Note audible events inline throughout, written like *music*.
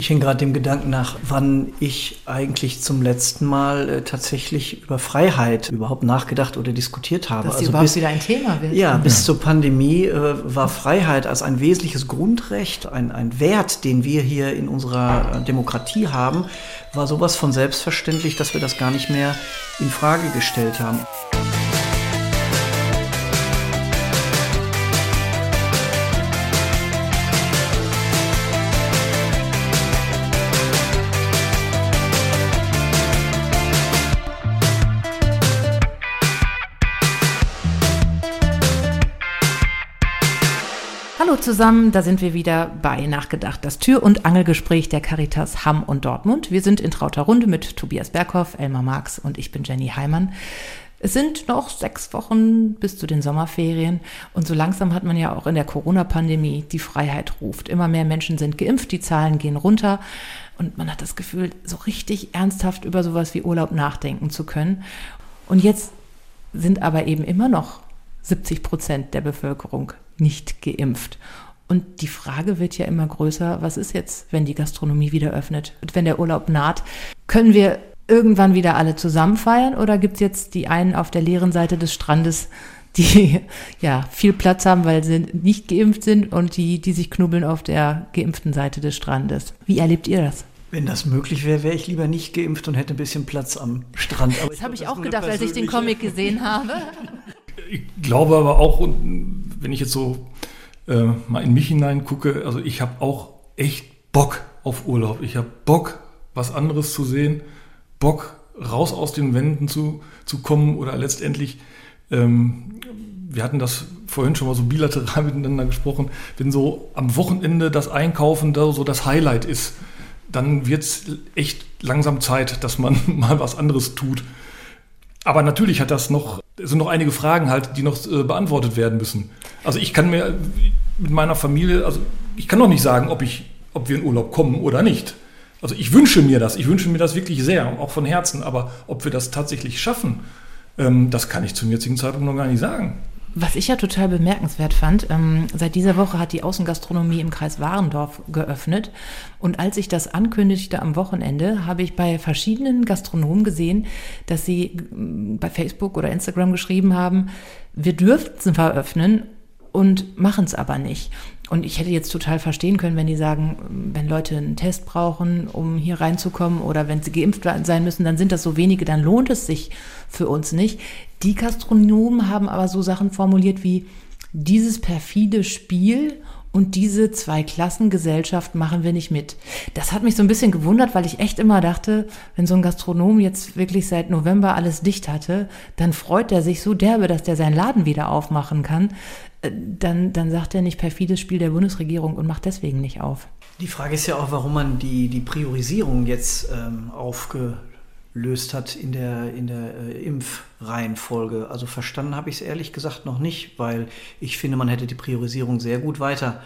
Ich hing gerade dem Gedanken nach, wann ich eigentlich zum letzten Mal äh, tatsächlich über Freiheit überhaupt nachgedacht oder diskutiert habe. Dass also überhaupt bis, wieder ein Thema wird. Ja, bis zur Pandemie äh, war Freiheit als ein wesentliches Grundrecht, ein, ein Wert, den wir hier in unserer äh, Demokratie haben, war sowas von selbstverständlich, dass wir das gar nicht mehr in Frage gestellt haben. Zusammen, da sind wir wieder bei Nachgedacht, das Tür- und Angelgespräch der Caritas Hamm und Dortmund. Wir sind in trauter Runde mit Tobias Berghoff, Elmar Marx und ich bin Jenny Heimann. Es sind noch sechs Wochen bis zu den Sommerferien und so langsam hat man ja auch in der Corona-Pandemie die Freiheit ruft. Immer mehr Menschen sind geimpft, die Zahlen gehen runter und man hat das Gefühl, so richtig ernsthaft über sowas wie Urlaub nachdenken zu können. Und jetzt sind aber eben immer noch 70 Prozent der Bevölkerung nicht geimpft. Und die Frage wird ja immer größer, was ist jetzt, wenn die Gastronomie wieder öffnet und wenn der Urlaub naht? Können wir irgendwann wieder alle zusammen feiern oder gibt es jetzt die einen auf der leeren Seite des Strandes, die *laughs* ja viel Platz haben, weil sie nicht geimpft sind und die, die sich knubbeln auf der geimpften Seite des Strandes? Wie erlebt ihr das? Wenn das möglich wäre, wäre ich lieber nicht geimpft und hätte ein bisschen Platz am Strand. Aber das habe ich auch gedacht, als ich den Comic gesehen habe. Ich glaube aber auch, wenn ich jetzt so äh, mal in mich hineingucke, also ich habe auch echt Bock auf Urlaub. Ich habe Bock, was anderes zu sehen, Bock, raus aus den Wänden zu, zu kommen oder letztendlich, ähm, wir hatten das vorhin schon mal so bilateral *laughs* miteinander gesprochen, wenn so am Wochenende das Einkaufen da so das Highlight ist, dann wird es echt langsam Zeit, dass man *laughs* mal was anderes tut. Aber natürlich hat das noch, sind noch einige Fragen halt, die noch äh, beantwortet werden müssen. Also ich kann mir mit meiner Familie, also ich kann noch nicht sagen, ob ich, ob wir in Urlaub kommen oder nicht. Also ich wünsche mir das, ich wünsche mir das wirklich sehr, auch von Herzen, aber ob wir das tatsächlich schaffen, ähm, das kann ich zum jetzigen Zeitpunkt noch gar nicht sagen. Was ich ja total bemerkenswert fand, ähm, seit dieser Woche hat die Außengastronomie im Kreis Warendorf geöffnet. Und als ich das ankündigte am Wochenende, habe ich bei verschiedenen Gastronomen gesehen, dass sie äh, bei Facebook oder Instagram geschrieben haben, wir dürften öffnen und machen es aber nicht. Und ich hätte jetzt total verstehen können, wenn die sagen, wenn Leute einen Test brauchen, um hier reinzukommen oder wenn sie geimpft sein müssen, dann sind das so wenige, dann lohnt es sich für uns nicht. Die Gastronomen haben aber so Sachen formuliert wie dieses perfide Spiel und diese Zwei-Klassen-Gesellschaft machen wir nicht mit. Das hat mich so ein bisschen gewundert, weil ich echt immer dachte, wenn so ein Gastronom jetzt wirklich seit November alles dicht hatte, dann freut er sich so derbe, dass der seinen Laden wieder aufmachen kann. Äh, dann, dann sagt er nicht perfides Spiel der Bundesregierung und macht deswegen nicht auf. Die Frage ist ja auch, warum man die, die Priorisierung jetzt ähm, aufgelöst hat in der, in der äh, Impfreihenfolge. Also verstanden habe ich es ehrlich gesagt noch nicht, weil ich finde, man hätte die Priorisierung sehr gut weiter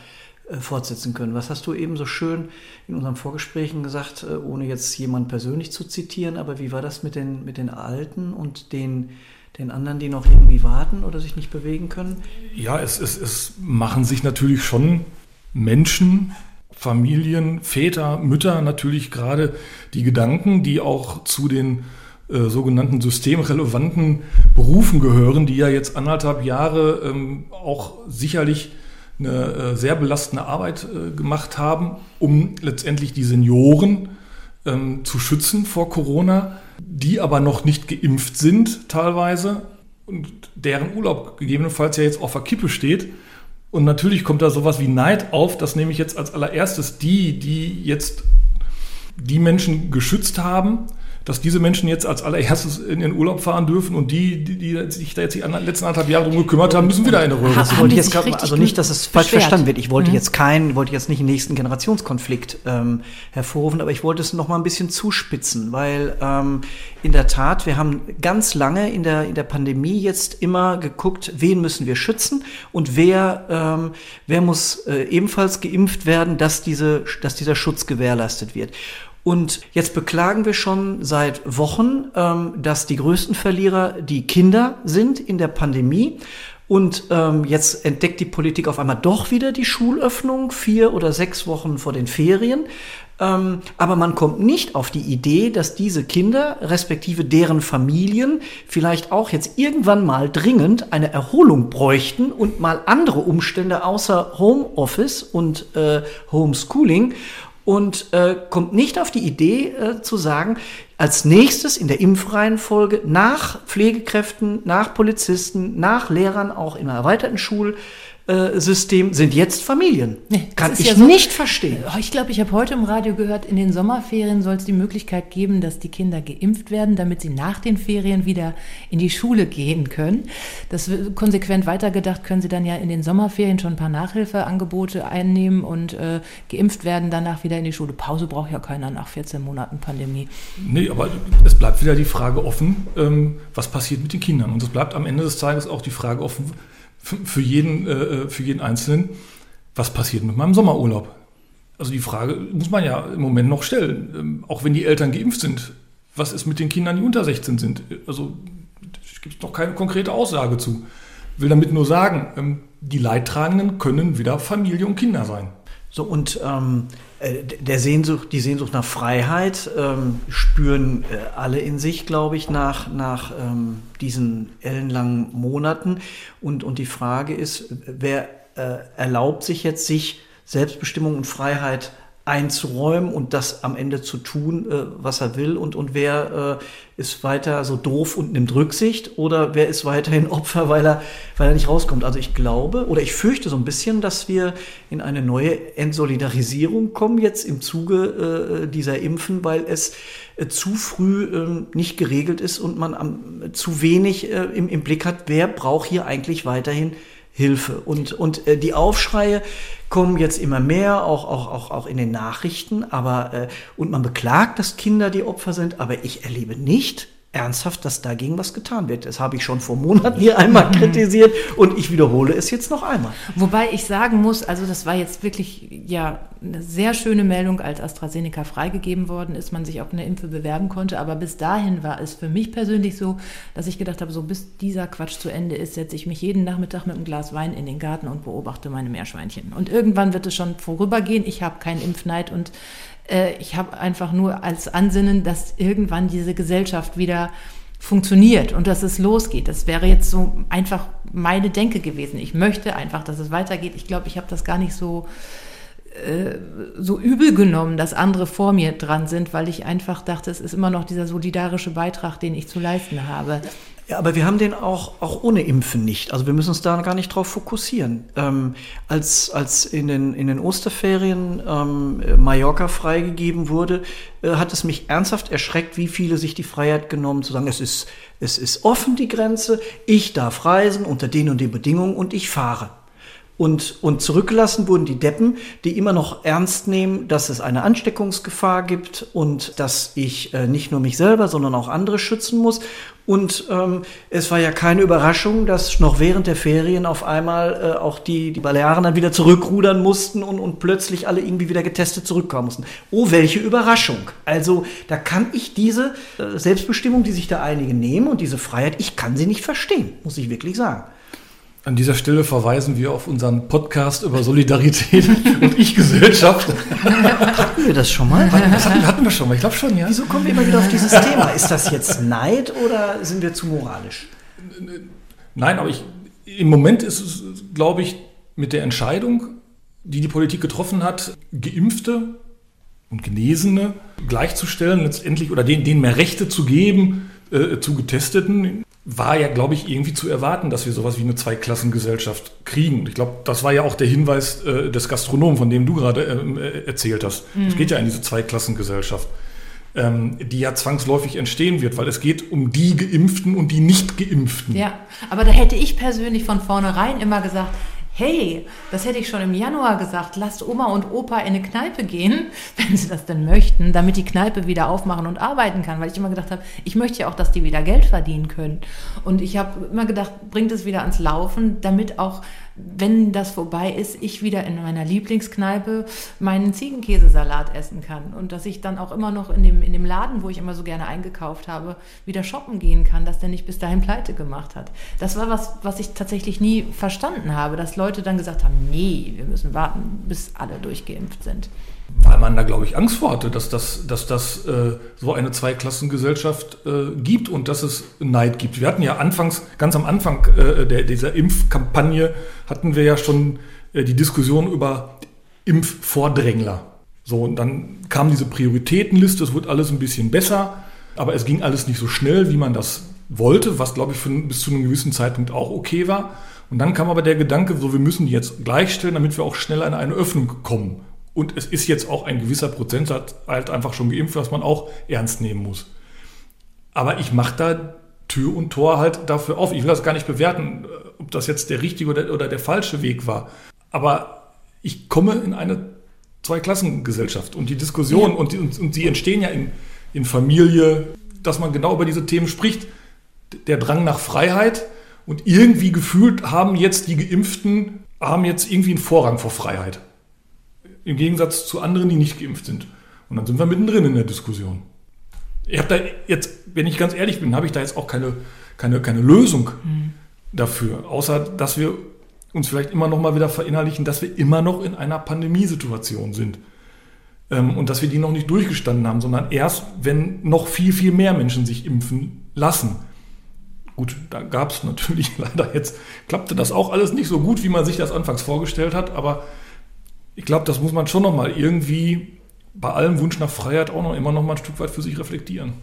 äh, fortsetzen können. Was hast du eben so schön in unseren Vorgesprächen gesagt, äh, ohne jetzt jemand persönlich zu zitieren, aber wie war das mit den, mit den Alten und den den anderen, die noch irgendwie warten oder sich nicht bewegen können? Ja, es, es, es machen sich natürlich schon Menschen, Familien, Väter, Mütter natürlich gerade die Gedanken, die auch zu den äh, sogenannten systemrelevanten Berufen gehören, die ja jetzt anderthalb Jahre ähm, auch sicherlich eine äh, sehr belastende Arbeit äh, gemacht haben, um letztendlich die Senioren ähm, zu schützen vor Corona die aber noch nicht geimpft sind teilweise und deren Urlaub gegebenenfalls ja jetzt auf der Kippe steht. Und natürlich kommt da sowas wie Neid auf, das nehme ich jetzt als allererstes die, die jetzt die Menschen geschützt haben, dass diese Menschen jetzt als allererstes in den Urlaub fahren dürfen und die, die, die sich da jetzt die letzten anderthalb Jahre drum gekümmert haben, müssen wieder in eine Röhre. Ha, wollte jetzt grad, also nicht, dass es falsch verstanden wird. Ich wollte mhm. jetzt keinen, wollte jetzt nicht den nächsten Generationskonflikt ähm, hervorrufen, aber ich wollte es noch mal ein bisschen zuspitzen, weil ähm, in der Tat, wir haben ganz lange in der, in der Pandemie jetzt immer geguckt, wen müssen wir schützen und wer, ähm, wer muss äh, ebenfalls geimpft werden, dass, diese, dass dieser Schutz gewährleistet wird. Und jetzt beklagen wir schon seit Wochen, ähm, dass die größten Verlierer die Kinder sind in der Pandemie. Und ähm, jetzt entdeckt die Politik auf einmal doch wieder die Schulöffnung, vier oder sechs Wochen vor den Ferien. Ähm, aber man kommt nicht auf die Idee, dass diese Kinder, respektive deren Familien, vielleicht auch jetzt irgendwann mal dringend eine Erholung bräuchten und mal andere Umstände außer Homeoffice und äh, Homeschooling und äh, kommt nicht auf die Idee äh, zu sagen, als nächstes in der Impfreihenfolge nach Pflegekräften, nach Polizisten, nach Lehrern auch im erweiterten Schul System sind jetzt Familien. Nee, Kann ich ja so, nicht verstehen. Oh, ich glaube, ich habe heute im Radio gehört, in den Sommerferien soll es die Möglichkeit geben, dass die Kinder geimpft werden, damit sie nach den Ferien wieder in die Schule gehen können. Das konsequent weitergedacht, können sie dann ja in den Sommerferien schon ein paar Nachhilfeangebote einnehmen und äh, geimpft werden, danach wieder in die Schule. Pause braucht ja keiner nach 14 Monaten Pandemie. Nee, aber es bleibt wieder die Frage offen, ähm, was passiert mit den Kindern. Und es bleibt am Ende des Tages auch die Frage offen, für jeden, äh, für jeden Einzelnen, was passiert mit meinem Sommerurlaub? Also die Frage muss man ja im Moment noch stellen, ähm, auch wenn die Eltern geimpft sind. Was ist mit den Kindern, die unter 16 sind? Also es gibt noch keine konkrete Aussage zu. Ich will damit nur sagen, ähm, die Leidtragenden können wieder Familie und Kinder sein. So, und ähm, äh, der Sehnsucht, die Sehnsucht nach Freiheit ähm, spüren äh, alle in sich, glaube ich, nach, nach ähm, diesen ellenlangen Monaten. Und, und die Frage ist, wer äh, erlaubt sich jetzt, sich Selbstbestimmung und Freiheit einzuräumen und das am Ende zu tun, äh, was er will und, und wer äh, ist weiter so doof und nimmt Rücksicht oder wer ist weiterhin *laughs* Opfer, weil er, weil er nicht rauskommt. Also ich glaube oder ich fürchte so ein bisschen, dass wir in eine neue Entsolidarisierung kommen jetzt im Zuge äh, dieser Impfen, weil es äh, zu früh äh, nicht geregelt ist und man am, zu wenig äh, im, im Blick hat, wer braucht hier eigentlich weiterhin Hilfe. Und, und äh, die Aufschreie kommen jetzt immer mehr, auch, auch, auch, auch in den Nachrichten. Aber, äh, und man beklagt, dass Kinder die Opfer sind, aber ich erlebe nicht, ernsthaft, dass dagegen was getan wird. Das habe ich schon vor Monaten hier einmal kritisiert und ich wiederhole es jetzt noch einmal. Wobei ich sagen muss, also das war jetzt wirklich ja eine sehr schöne Meldung, als AstraZeneca freigegeben worden ist, man sich auf eine Impfe bewerben konnte. Aber bis dahin war es für mich persönlich so, dass ich gedacht habe, so bis dieser Quatsch zu Ende ist, setze ich mich jeden Nachmittag mit einem Glas Wein in den Garten und beobachte meine Meerschweinchen. Und irgendwann wird es schon vorübergehen. Ich habe keinen Impfneid und äh, ich habe einfach nur als Ansinnen, dass irgendwann diese Gesellschaft wieder funktioniert und dass es losgeht. Das wäre jetzt so einfach meine Denke gewesen. Ich möchte einfach, dass es weitergeht. Ich glaube, ich habe das gar nicht so äh, so übel genommen, dass andere vor mir dran sind, weil ich einfach dachte, es ist immer noch dieser solidarische Beitrag, den ich zu leisten habe. Ja, aber wir haben den auch, auch ohne Impfen nicht. Also wir müssen uns da gar nicht drauf fokussieren. Ähm, als, als in den, in den Osterferien ähm, Mallorca freigegeben wurde, äh, hat es mich ernsthaft erschreckt, wie viele sich die Freiheit genommen zu sagen, es ist, es ist offen die Grenze, ich darf reisen unter den und den Bedingungen und ich fahre. Und, und zurückgelassen wurden die Deppen, die immer noch ernst nehmen, dass es eine Ansteckungsgefahr gibt und dass ich äh, nicht nur mich selber, sondern auch andere schützen muss. Und ähm, es war ja keine Überraschung, dass noch während der Ferien auf einmal äh, auch die, die Balearen dann wieder zurückrudern mussten und, und plötzlich alle irgendwie wieder getestet zurückkommen mussten. Oh, welche Überraschung. Also da kann ich diese äh, Selbstbestimmung, die sich da einige nehmen und diese Freiheit, ich kann sie nicht verstehen, muss ich wirklich sagen. An dieser Stelle verweisen wir auf unseren Podcast über Solidarität *laughs* und Ich-Gesellschaft. Hatten wir das schon mal? Das hatten, hatten wir schon mal, ich glaube schon, ja. Wieso kommen wir immer wieder auf dieses Thema? Ist das jetzt Neid oder sind wir zu moralisch? Nein, aber ich, im Moment ist es, glaube ich, mit der Entscheidung, die die Politik getroffen hat, Geimpfte und Genesene gleichzustellen, letztendlich oder denen, denen mehr Rechte zu geben äh, zu Getesteten, war ja, glaube ich, irgendwie zu erwarten, dass wir sowas wie eine Zweiklassengesellschaft kriegen. Und ich glaube, das war ja auch der Hinweis äh, des Gastronomen, von dem du gerade ähm, äh, erzählt hast. Mhm. Es geht ja in diese Zweiklassengesellschaft, ähm, die ja zwangsläufig entstehen wird, weil es geht um die Geimpften und die Nicht-Geimpften. Ja, aber da hätte ich persönlich von vornherein immer gesagt, hey, das hätte ich schon im Januar gesagt, lasst Oma und Opa in eine Kneipe gehen, *laughs* wenn sie das denn möchten, damit die Kneipe wieder aufmachen und arbeiten kann, weil ich immer gedacht habe, ich möchte ja auch, dass die wieder Geld verdienen können. Und ich habe immer gedacht, bringt es wieder ans Laufen, damit auch wenn das vorbei ist, ich wieder in meiner Lieblingskneipe meinen Ziegenkäsesalat essen kann und dass ich dann auch immer noch in dem, in dem Laden, wo ich immer so gerne eingekauft habe, wieder shoppen gehen kann, dass der nicht bis dahin pleite gemacht hat. Das war was, was ich tatsächlich nie verstanden habe, dass Leute dann gesagt haben, nee, wir müssen warten, bis alle durchgeimpft sind weil man da, glaube ich, Angst vor hatte, dass das, dass das äh, so eine Zweiklassengesellschaft äh, gibt und dass es Neid gibt. Wir hatten ja anfangs, ganz am Anfang äh, der, dieser Impfkampagne, hatten wir ja schon äh, die Diskussion über Impfvordrängler. So, und dann kam diese Prioritätenliste, es wird alles ein bisschen besser, aber es ging alles nicht so schnell, wie man das wollte, was, glaube ich, für, bis zu einem gewissen Zeitpunkt auch okay war. Und dann kam aber der Gedanke, so, wir müssen die jetzt gleichstellen, damit wir auch schneller in eine Öffnung kommen. Und es ist jetzt auch ein gewisser Prozentsatz halt einfach schon geimpft, was man auch ernst nehmen muss. Aber ich mache da Tür und Tor halt dafür auf. Ich will das gar nicht bewerten, ob das jetzt der richtige oder, oder der falsche Weg war. Aber ich komme in eine Zweiklassengesellschaft und die Diskussion ja. und, die, und, und die entstehen ja in, in Familie, dass man genau über diese Themen spricht. Der Drang nach Freiheit und irgendwie gefühlt haben jetzt die Geimpften, haben jetzt irgendwie einen Vorrang vor Freiheit. Im Gegensatz zu anderen, die nicht geimpft sind. Und dann sind wir mittendrin in der Diskussion. Ich habe da jetzt, wenn ich ganz ehrlich bin, habe ich da jetzt auch keine, keine, keine Lösung mhm. dafür, außer dass wir uns vielleicht immer noch mal wieder verinnerlichen, dass wir immer noch in einer Pandemiesituation sind ähm, und dass wir die noch nicht durchgestanden haben, sondern erst, wenn noch viel, viel mehr Menschen sich impfen lassen. Gut, da gab es natürlich *laughs* leider jetzt, klappte das auch alles nicht so gut, wie man sich das anfangs vorgestellt hat, aber ich glaube, das muss man schon noch mal irgendwie bei allem Wunsch nach Freiheit auch noch immer noch mal ein Stück weit für sich reflektieren.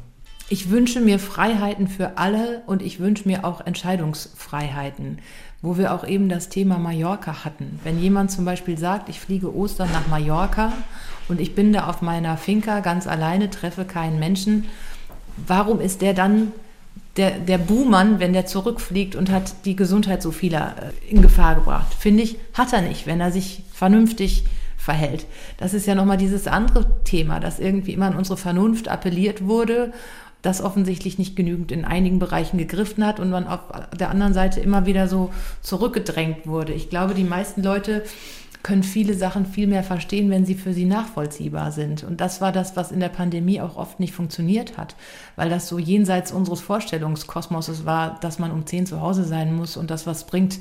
Ich wünsche mir Freiheiten für alle und ich wünsche mir auch Entscheidungsfreiheiten, wo wir auch eben das Thema Mallorca hatten. Wenn jemand zum Beispiel sagt, ich fliege Ostern nach Mallorca und ich bin da auf meiner Finca ganz alleine, treffe keinen Menschen, warum ist der dann der, der Buhmann, wenn der zurückfliegt und hat die Gesundheit so vieler äh, in Gefahr gebracht. Finde ich, hat er nicht, wenn er sich vernünftig verhält. Das ist ja nochmal dieses andere Thema, dass irgendwie immer an unsere Vernunft appelliert wurde, das offensichtlich nicht genügend in einigen Bereichen gegriffen hat und man auf der anderen Seite immer wieder so zurückgedrängt wurde. Ich glaube, die meisten Leute können viele Sachen viel mehr verstehen, wenn sie für sie nachvollziehbar sind. Und das war das, was in der Pandemie auch oft nicht funktioniert hat, weil das so jenseits unseres Vorstellungskosmoses war, dass man um zehn zu Hause sein muss und das, was bringt,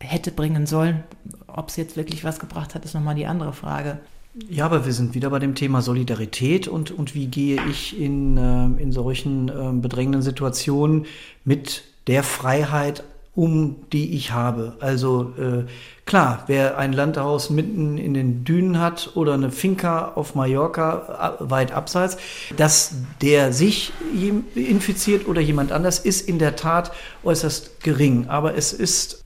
hätte bringen sollen. Ob es jetzt wirklich was gebracht hat, ist nochmal die andere Frage. Ja, aber wir sind wieder bei dem Thema Solidarität und, und wie gehe ich in, äh, in solchen äh, bedrängenden Situationen mit der Freiheit um, die ich habe. Also äh, klar, wer ein Landhaus mitten in den Dünen hat oder eine Finca auf Mallorca weit abseits, dass der sich infiziert oder jemand anders ist in der Tat äußerst gering. Aber es ist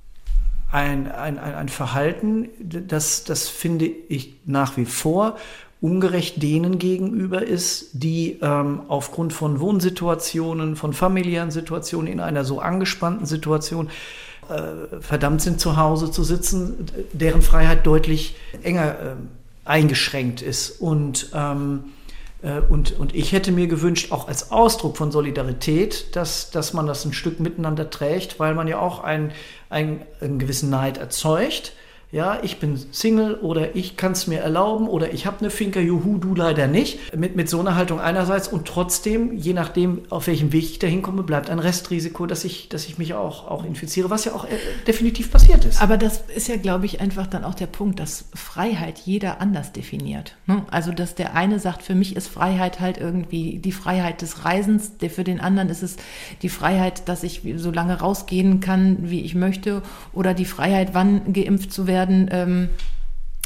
ein, ein, ein Verhalten, das, das finde ich nach wie vor ungerecht denen gegenüber ist, die ähm, aufgrund von Wohnsituationen, von familiären Situationen in einer so angespannten Situation äh, verdammt sind, zu Hause zu sitzen, deren Freiheit deutlich enger äh, eingeschränkt ist. Und, ähm, äh, und, und ich hätte mir gewünscht, auch als Ausdruck von Solidarität, dass, dass man das ein Stück miteinander trägt, weil man ja auch ein, ein, einen gewissen Neid erzeugt ja, ich bin Single oder ich kann es mir erlauben oder ich habe eine Finker, juhu, du leider nicht. Mit, mit so einer Haltung einerseits und trotzdem, je nachdem, auf welchem Weg ich da hinkomme, bleibt ein Restrisiko, dass ich, dass ich mich auch, auch infiziere, was ja auch äh, definitiv passiert ist. Aber das ist ja, glaube ich, einfach dann auch der Punkt, dass Freiheit jeder anders definiert. Ne? Also, dass der eine sagt, für mich ist Freiheit halt irgendwie die Freiheit des Reisens, der für den anderen ist es die Freiheit, dass ich so lange rausgehen kann, wie ich möchte, oder die Freiheit, wann geimpft zu werden werden, ähm,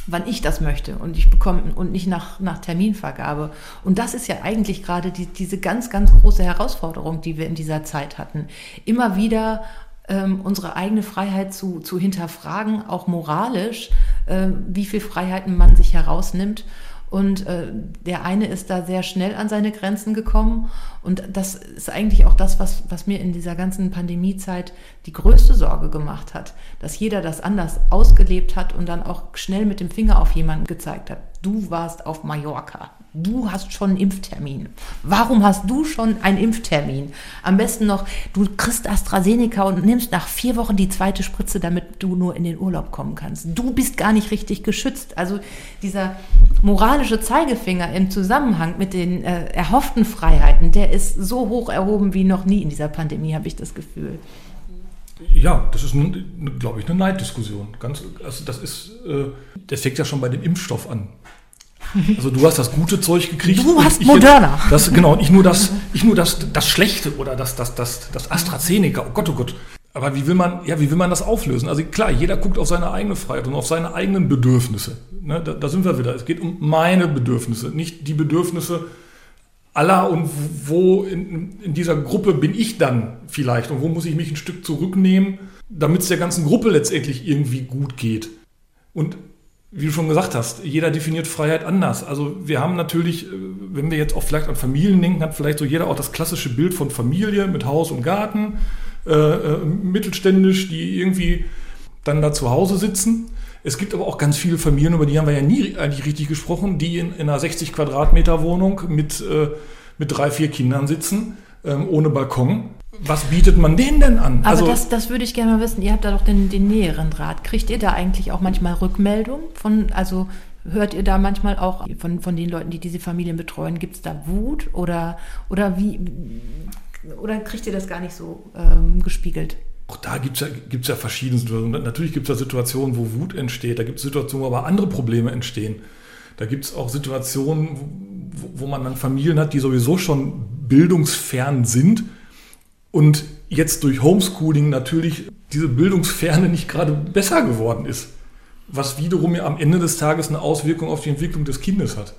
wann ich das möchte und ich bekomme und nicht nach, nach Terminvergabe. Und das ist ja eigentlich gerade die, diese ganz, ganz große Herausforderung, die wir in dieser Zeit hatten. Immer wieder ähm, unsere eigene Freiheit zu, zu hinterfragen, auch moralisch, äh, wie viel Freiheiten man sich herausnimmt Und äh, der eine ist da sehr schnell an seine Grenzen gekommen. Und das ist eigentlich auch das, was, was mir in dieser ganzen Pandemiezeit die größte Sorge gemacht hat. Dass jeder das anders ausgelebt hat und dann auch schnell mit dem Finger auf jemanden gezeigt hat. Du warst auf Mallorca du hast schon einen Impftermin. Warum hast du schon einen Impftermin? Am besten noch, du kriegst AstraZeneca und nimmst nach vier Wochen die zweite Spritze, damit du nur in den Urlaub kommen kannst. Du bist gar nicht richtig geschützt. Also dieser moralische Zeigefinger im Zusammenhang mit den äh, erhofften Freiheiten, der ist so hoch erhoben wie noch nie in dieser Pandemie, habe ich das Gefühl. Ja, das ist, glaube ich, eine Neiddiskussion. Ganz, also das ist, äh, das fängt ja schon bei dem Impfstoff an. Also du hast das gute Zeug gekriegt. Du hast Moderna. Jetzt, das, genau, ich nur das, ich nur das, das Schlechte oder das, das, das, das AstraZeneca. Oh Gott, oh Gott. Aber wie will man, ja, wie will man das auflösen? Also klar, jeder guckt auf seine eigene Freiheit und auf seine eigenen Bedürfnisse. Ne, da, da sind wir wieder. Es geht um meine Bedürfnisse, nicht die Bedürfnisse aller und wo in, in dieser Gruppe bin ich dann vielleicht und wo muss ich mich ein Stück zurücknehmen, damit es der ganzen Gruppe letztendlich irgendwie gut geht. Und wie du schon gesagt hast, jeder definiert Freiheit anders. Also wir haben natürlich, äh, wenn wir jetzt auch vielleicht an Familien denken, hat vielleicht so jeder auch das klassische Bild von Familie mit Haus und Garten, äh, äh, mittelständisch, die irgendwie dann da zu Hause sitzen. Es gibt aber auch ganz viele Familien, über die haben wir ja nie eigentlich richtig gesprochen, die in, in einer 60 Quadratmeter Wohnung mit, äh, mit drei, vier Kindern sitzen, ähm, ohne Balkon was bietet man denen denn an? Aber also, das, das würde ich gerne mal wissen. Ihr habt da doch den, den näheren Draht. Kriegt ihr da eigentlich auch manchmal Rückmeldungen von, also hört ihr da manchmal auch von, von den Leuten, die diese Familien betreuen, gibt es da Wut oder, oder wie, oder kriegt ihr das gar nicht so ähm, gespiegelt? Auch da gibt es ja, ja verschiedene Situationen. Natürlich gibt es ja Situationen, wo Wut entsteht. Da gibt es Situationen, wo aber andere Probleme entstehen. Da gibt es auch Situationen, wo, wo man dann Familien hat, die sowieso schon bildungsfern sind und jetzt durch Homeschooling natürlich diese Bildungsferne nicht gerade besser geworden ist, was wiederum ja am Ende des Tages eine Auswirkung auf die Entwicklung des Kindes hat.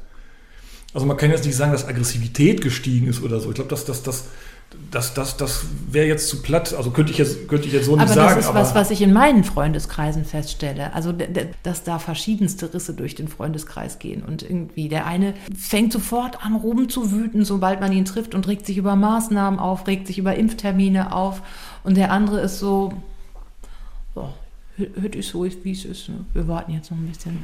Also man kann jetzt nicht sagen, dass Aggressivität gestiegen ist oder so. Ich glaube, dass das, das, das, das, das wäre jetzt zu platt. Also könnte ich jetzt, könnte ich jetzt so aber nicht sagen. Das ist was, was ich in meinen Freundeskreisen feststelle. Also, dass da verschiedenste Risse durch den Freundeskreis gehen. Und irgendwie der eine fängt sofort an, rumzuwüten, sobald man ihn trifft und regt sich über Maßnahmen auf, regt sich über Impftermine auf. Und der andere ist so, hört ist so, wie es ist. Ne? Wir warten jetzt noch ein bisschen.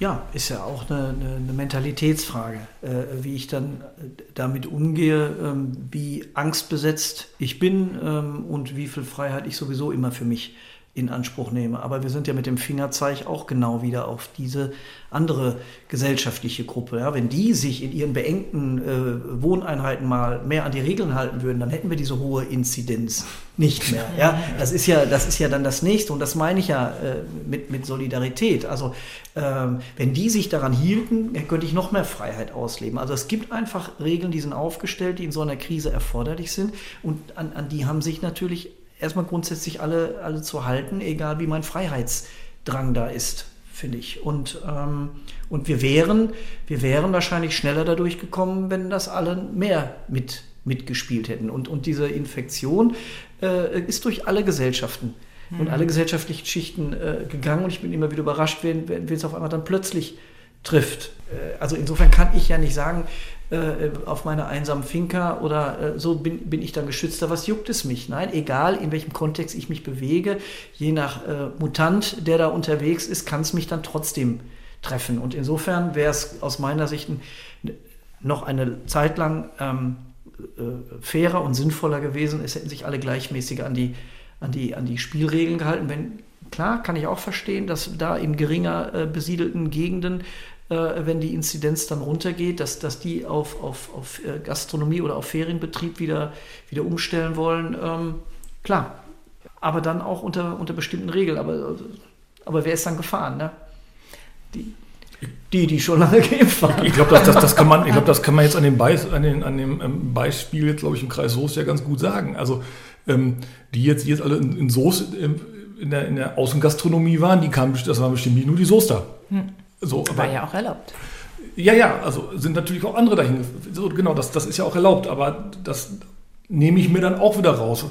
Ja, ist ja auch eine, eine, Mentalitätsfrage, äh, wie ich dann äh, damit umgehe, ähm, wie angstbesetzt ich bin ähm, und wie viel Freiheit ich sowieso immer für mich in Anspruch nehme. Aber wir sind ja mit dem Fingerzeig auch genau wieder auf diese andere gesellschaftliche Gruppe. Ja, wenn die sich in ihren beengten äh, Wohneinheiten mal mehr an die Regeln halten würden, dann hätten wir diese hohe Inzidenz nicht mehr. Ja, das ist ja, das ist ja dann das nächste und das meine ich ja äh, mit, mit Solidarität. Also ähm, wenn die sich daran hielten, könnte ich noch mehr Freiheit ausleben. Also es gibt einfach Regeln, die sind aufgestellt, die in so einer Krise erforderlich sind und an, an die haben sich natürlich erstmal grundsätzlich alle, alle zu halten, egal wie mein Freiheitsdrang da ist, finde ich. Und, ähm, und wir, wären, wir wären wahrscheinlich schneller dadurch gekommen, wenn das alle mehr mit, mitgespielt hätten. Und, und diese Infektion äh, ist durch alle Gesellschaften mhm. und alle gesellschaftlichen Schichten äh, gegangen. Und ich bin immer wieder überrascht, wenn, wenn es auf einmal dann plötzlich trifft. Äh, also insofern kann ich ja nicht sagen, äh, auf meiner einsamen Finca oder äh, so bin, bin ich dann geschützter. Was juckt es mich? Nein, egal in welchem Kontext ich mich bewege, je nach äh, Mutant, der da unterwegs ist, kann es mich dann trotzdem treffen. Und insofern wäre es aus meiner Sicht noch eine Zeit lang ähm, äh, fairer und sinnvoller gewesen. Es hätten sich alle gleichmäßiger an die, an die, an die Spielregeln gehalten. Wenn, klar, kann ich auch verstehen, dass da in geringer äh, besiedelten Gegenden äh, wenn die Inzidenz dann runtergeht, dass, dass die auf, auf, auf äh, Gastronomie oder auf Ferienbetrieb wieder, wieder umstellen wollen. Ähm, klar, aber dann auch unter, unter bestimmten Regeln. Aber, aber wer ist dann gefahren? Ne? Die, die, die schon lange *laughs* geimpft waren. Ich glaube, das, das, das, kann man, glaub, das kann man jetzt an dem, Beis, an den, an dem ähm, Beispiel, jetzt, glaube ich, im Kreis Soest ja ganz gut sagen. Also, ähm, die jetzt, die jetzt alle in, in Soest in, in, der, in der Außengastronomie waren, die kamen, das waren bestimmt nicht nur die Soester. Hm. So, War ja auch erlaubt. Ja, ja, also sind natürlich auch andere dahin. So, genau, das, das ist ja auch erlaubt, aber das nehme ich mir dann auch wieder raus.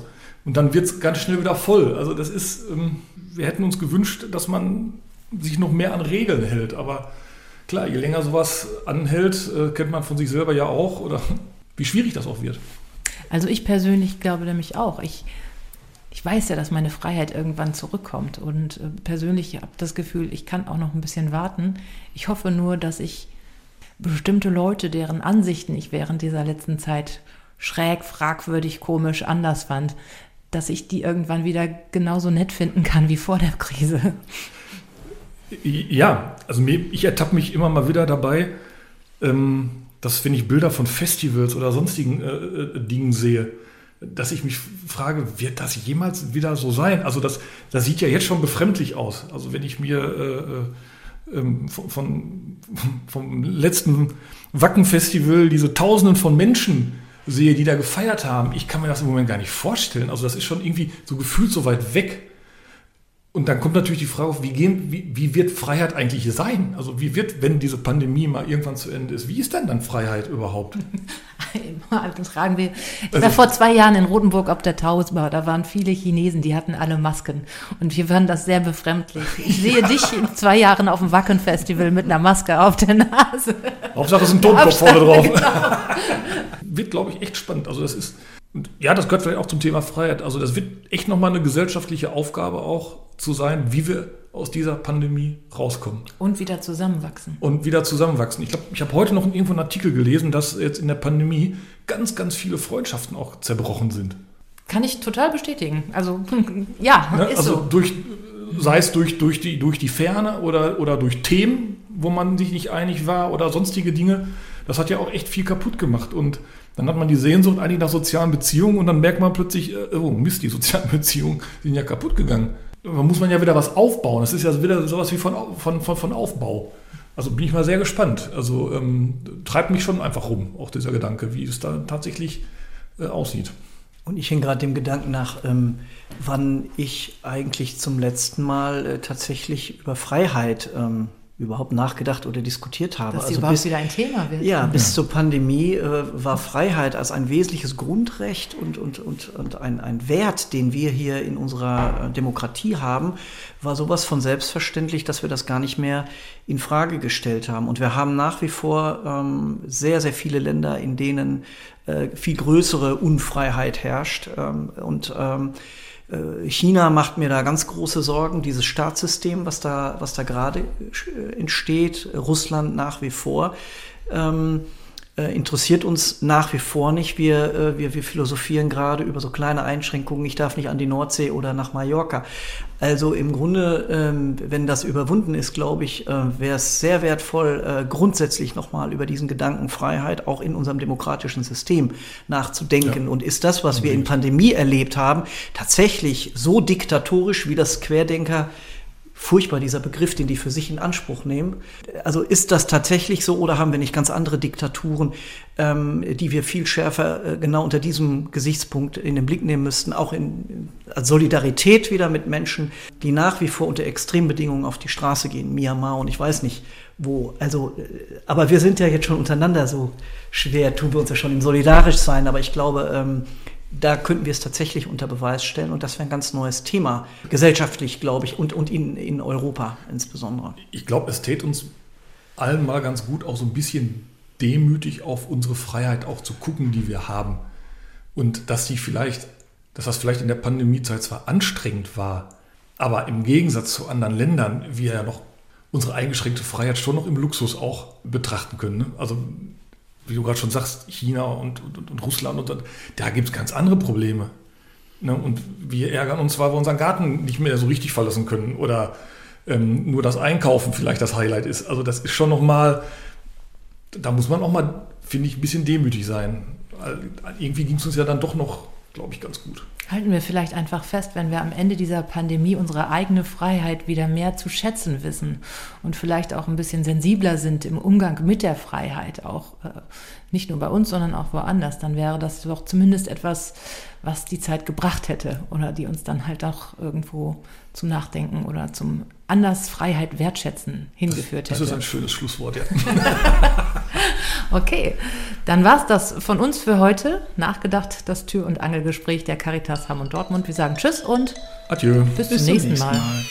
Und dann wird es ganz schnell wieder voll. Also das ist, ähm, wir hätten uns gewünscht, dass man sich noch mehr an Regeln hält, aber klar, je länger sowas anhält, äh, kennt man von sich selber ja auch, oder wie schwierig das auch wird. Also ich persönlich glaube nämlich auch. Ich, ich weiß ja, dass meine Freiheit irgendwann zurückkommt. Und äh, persönlich habe das Gefühl, ich kann auch noch ein bisschen warten. Ich hoffe nur, dass ich bestimmte Leute, deren Ansichten ich während dieser letzten Zeit schräg, fragwürdig, komisch, anders fand, dass ich die irgendwann wieder genauso nett finden kann wie vor der Krise. Ja, also ich ertappe mich immer mal wieder dabei, ähm, dass wenn ich Bilder von Festivals oder sonstigen äh, äh, Dingen sehe, dass ich mich frage, wird das jemals wieder so sein? Also das, das sieht ja jetzt schon befremdlich aus. Also wenn ich mir äh, äh, ähm, von, von, vom letzten Wacken-Festival diese Tausenden von Menschen sehe, die da gefeiert haben, ich kann mir das im Moment gar nicht vorstellen. Also das ist schon irgendwie so gefühlt so weit weg. Und dann kommt natürlich die Frage auf, wie, gehen, wie, wie wird Freiheit eigentlich sein? Also wie wird, wenn diese Pandemie mal irgendwann zu Ende ist, wie ist denn dann Freiheit überhaupt? *laughs* Das fragen wir. Ich war also, vor zwei Jahren in Rotenburg auf der Tausbar. Da waren viele Chinesen, die hatten alle Masken. Und wir fanden das sehr befremdlich. Ich sehe *laughs* dich in zwei Jahren auf dem Wacken-Festival mit einer Maske auf der Nase. Hauptsache es ist ein Tonkopf vorne drauf. Genau. wird, glaube ich, echt spannend. Also das ist, ja, das gehört vielleicht auch zum Thema Freiheit. Also das wird echt nochmal eine gesellschaftliche Aufgabe auch zu sein, wie wir aus dieser Pandemie rauskommen. Und wieder zusammenwachsen. Und wieder zusammenwachsen. Ich glaube, ich habe heute noch irgendwo einen Artikel gelesen, dass jetzt in der Pandemie ganz, ganz viele Freundschaften auch zerbrochen sind. Kann ich total bestätigen. Also *laughs* ja, ne? ist also so. durch, sei es durch, durch, die, durch die Ferne oder, oder durch Themen, wo man sich nicht einig war oder sonstige Dinge. Das hat ja auch echt viel kaputt gemacht. Und dann hat man die Sehnsucht eigentlich nach sozialen Beziehungen und dann merkt man plötzlich, äh, oh Mist, die sozialen *laughs* Beziehungen sind ja kaputt gegangen da muss man ja wieder was aufbauen. Das ist ja wieder sowas wie von, von, von, von Aufbau. Also bin ich mal sehr gespannt. Also ähm, treibt mich schon einfach rum, auch dieser Gedanke, wie es da tatsächlich äh, aussieht. Und ich hing gerade dem Gedanken nach, ähm, wann ich eigentlich zum letzten Mal äh, tatsächlich über Freiheit ähm, überhaupt nachgedacht oder diskutiert habe. Dass also überhaupt bis, wieder ein Thema wird. Ja, bis ja. zur Pandemie äh, war Freiheit als ein wesentliches Grundrecht und, und, und, und ein, ein Wert, den wir hier in unserer äh, Demokratie haben, war sowas von selbstverständlich, dass wir das gar nicht mehr in Frage gestellt haben. Und wir haben nach wie vor ähm, sehr, sehr viele Länder, in denen äh, viel größere Unfreiheit herrscht. Ähm, und ähm, äh, China macht mir da ganz große Sorgen, dieses Staatssystem, was da, was da gerade äh, entsteht, Russland nach wie vor. Ähm, äh, interessiert uns nach wie vor nicht. Wir, äh, wir, wir philosophieren gerade über so kleine Einschränkungen. Ich darf nicht an die Nordsee oder nach Mallorca. Also im Grunde, ähm, wenn das überwunden ist, glaube ich, äh, wäre es sehr wertvoll, äh, grundsätzlich nochmal über diesen Gedanken Freiheit auch in unserem demokratischen System nachzudenken. Ja. Und ist das, was wir in Pandemie erlebt haben, tatsächlich so diktatorisch, wie das Querdenker furchtbar, dieser Begriff, den die für sich in Anspruch nehmen. Also ist das tatsächlich so oder haben wir nicht ganz andere Diktaturen, ähm, die wir viel schärfer äh, genau unter diesem Gesichtspunkt in den Blick nehmen müssten, auch in, in Solidarität wieder mit Menschen, die nach wie vor unter Extrembedingungen auf die Straße gehen, Myanmar und ich weiß nicht wo. Also, äh, aber wir sind ja jetzt schon untereinander so schwer, tun wir uns ja schon im solidarisch sein, aber ich glaube, ähm, da könnten wir es tatsächlich unter Beweis stellen und das wäre ein ganz neues Thema, gesellschaftlich, glaube ich, und, und in, in Europa insbesondere. Ich glaube, es täte uns allen mal ganz gut, auch so ein bisschen demütig auf unsere Freiheit auch zu gucken, die wir haben. Und dass die vielleicht, dass das vielleicht in der Pandemiezeit zwar anstrengend war, aber im Gegensatz zu anderen Ländern wir ja noch unsere eingeschränkte Freiheit schon noch im Luxus auch betrachten können. Ne? Also wie du gerade schon sagst, China und, und, und Russland und da gibt es ganz andere Probleme. Ne? Und wir ärgern uns, weil wir unseren Garten nicht mehr so richtig verlassen können oder ähm, nur das Einkaufen vielleicht das Highlight ist. Also das ist schon nochmal, da muss man auch mal, finde ich, ein bisschen demütig sein. Irgendwie ging es uns ja dann doch noch, glaube ich, ganz gut. Halten wir vielleicht einfach fest, wenn wir am Ende dieser Pandemie unsere eigene Freiheit wieder mehr zu schätzen wissen und vielleicht auch ein bisschen sensibler sind im Umgang mit der Freiheit, auch äh, nicht nur bei uns, sondern auch woanders, dann wäre das doch zumindest etwas, was die Zeit gebracht hätte oder die uns dann halt auch irgendwo zum Nachdenken oder zum anders Freiheit wertschätzen hingeführt hätte. Das ist ein schönes Schlusswort, ja. *laughs* okay, dann war es das von uns für heute. Nachgedacht, das Tür- und Angelgespräch der Caritas Hamm und Dortmund. Wir sagen Tschüss und Adieu. Bis, bis zum nächsten, Mal. Mal.